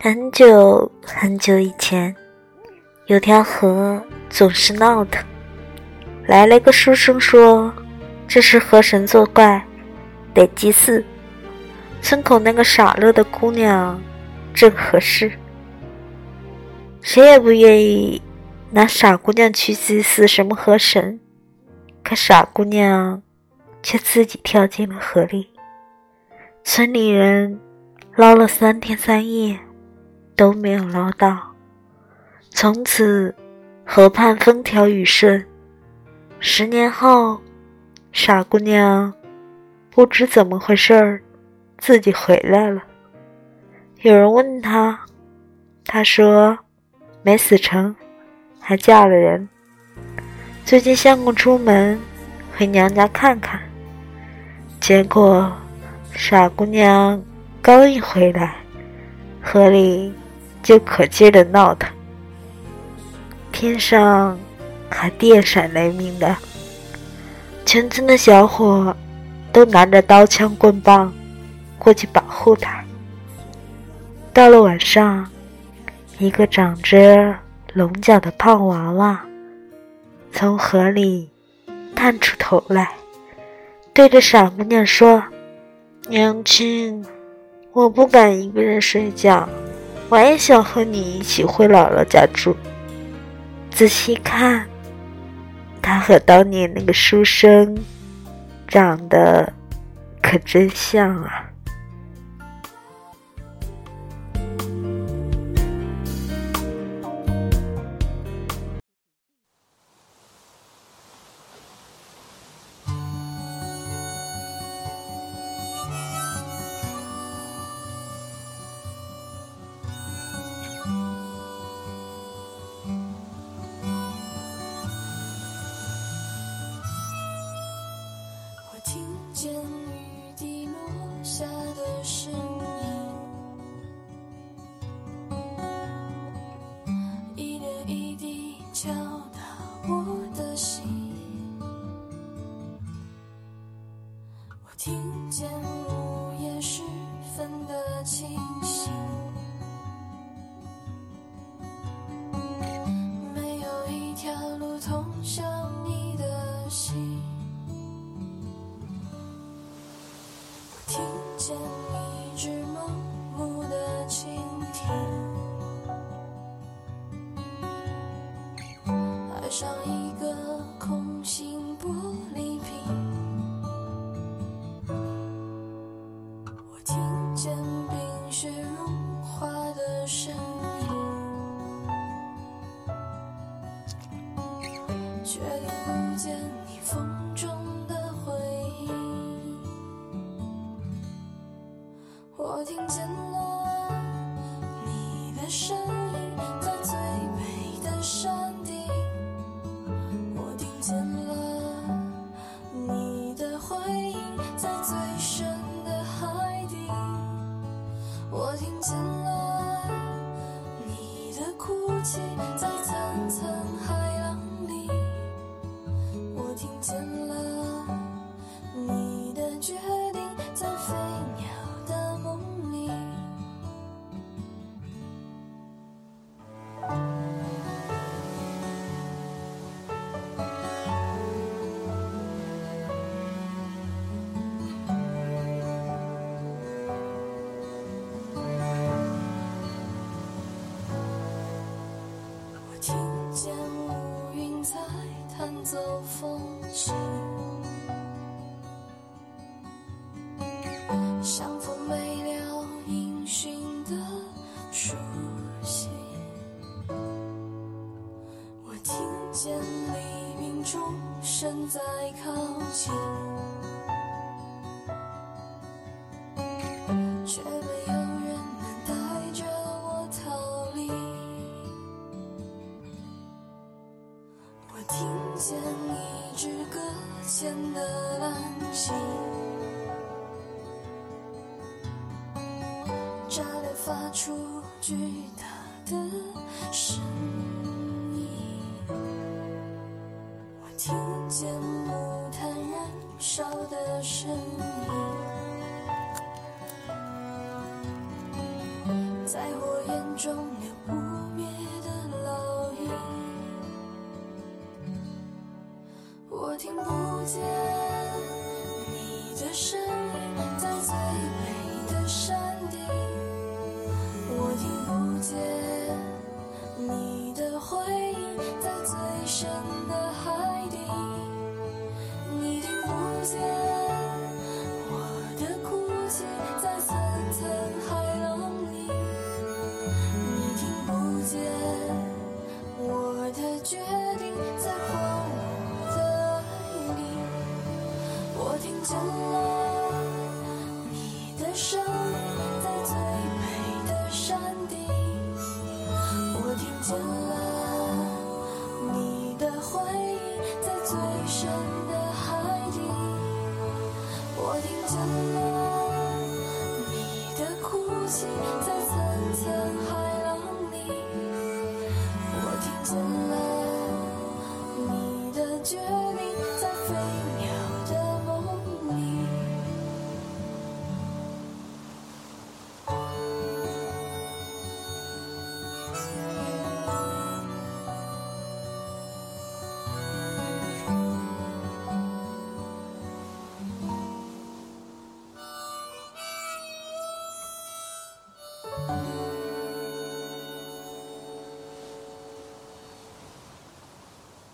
很久很久以前，有条河总是闹腾。来了个书生说：“这是河神作怪，得祭祀。”村口那个傻乐的姑娘正合适，谁也不愿意拿傻姑娘去祭祀什么河神。可傻姑娘却自己跳进了河里。村里人捞了三天三夜都没有捞到，从此河畔风调雨顺。十年后，傻姑娘不知怎么回事儿，自己回来了。有人问她，她说没死成，还嫁了人。最近相公出门，回娘家看看。结果，傻姑娘刚一回来，河里就可劲的闹腾，天上还电闪雷鸣的，全村的小伙都拿着刀枪棍棒过去保护他。到了晚上，一个长着龙角的胖娃娃。从河里探出头来，对着傻姑娘说：“娘亲，我不敢一个人睡觉，我也想和你一起回姥姥家住。仔细看，他和当年那个书生长得可真像啊！”见雨滴落下的声音，一点一滴敲打我的心。我听见上一个空心玻璃瓶。我听见冰雪融化的声音，却听不见你风中的回音。我听见了你的声音，在最深的海底。我听见了你的哭泣，在层层海浪里。我听见听见乌云在弹奏风琴，相逢没了音讯的书信。我听见黎明钟声在靠近。天的滥情炸裂发出巨大的声音我听见木炭燃烧的声音在火焰中我听不见你的声音在最美的山顶我听不见你的回应在最深。心。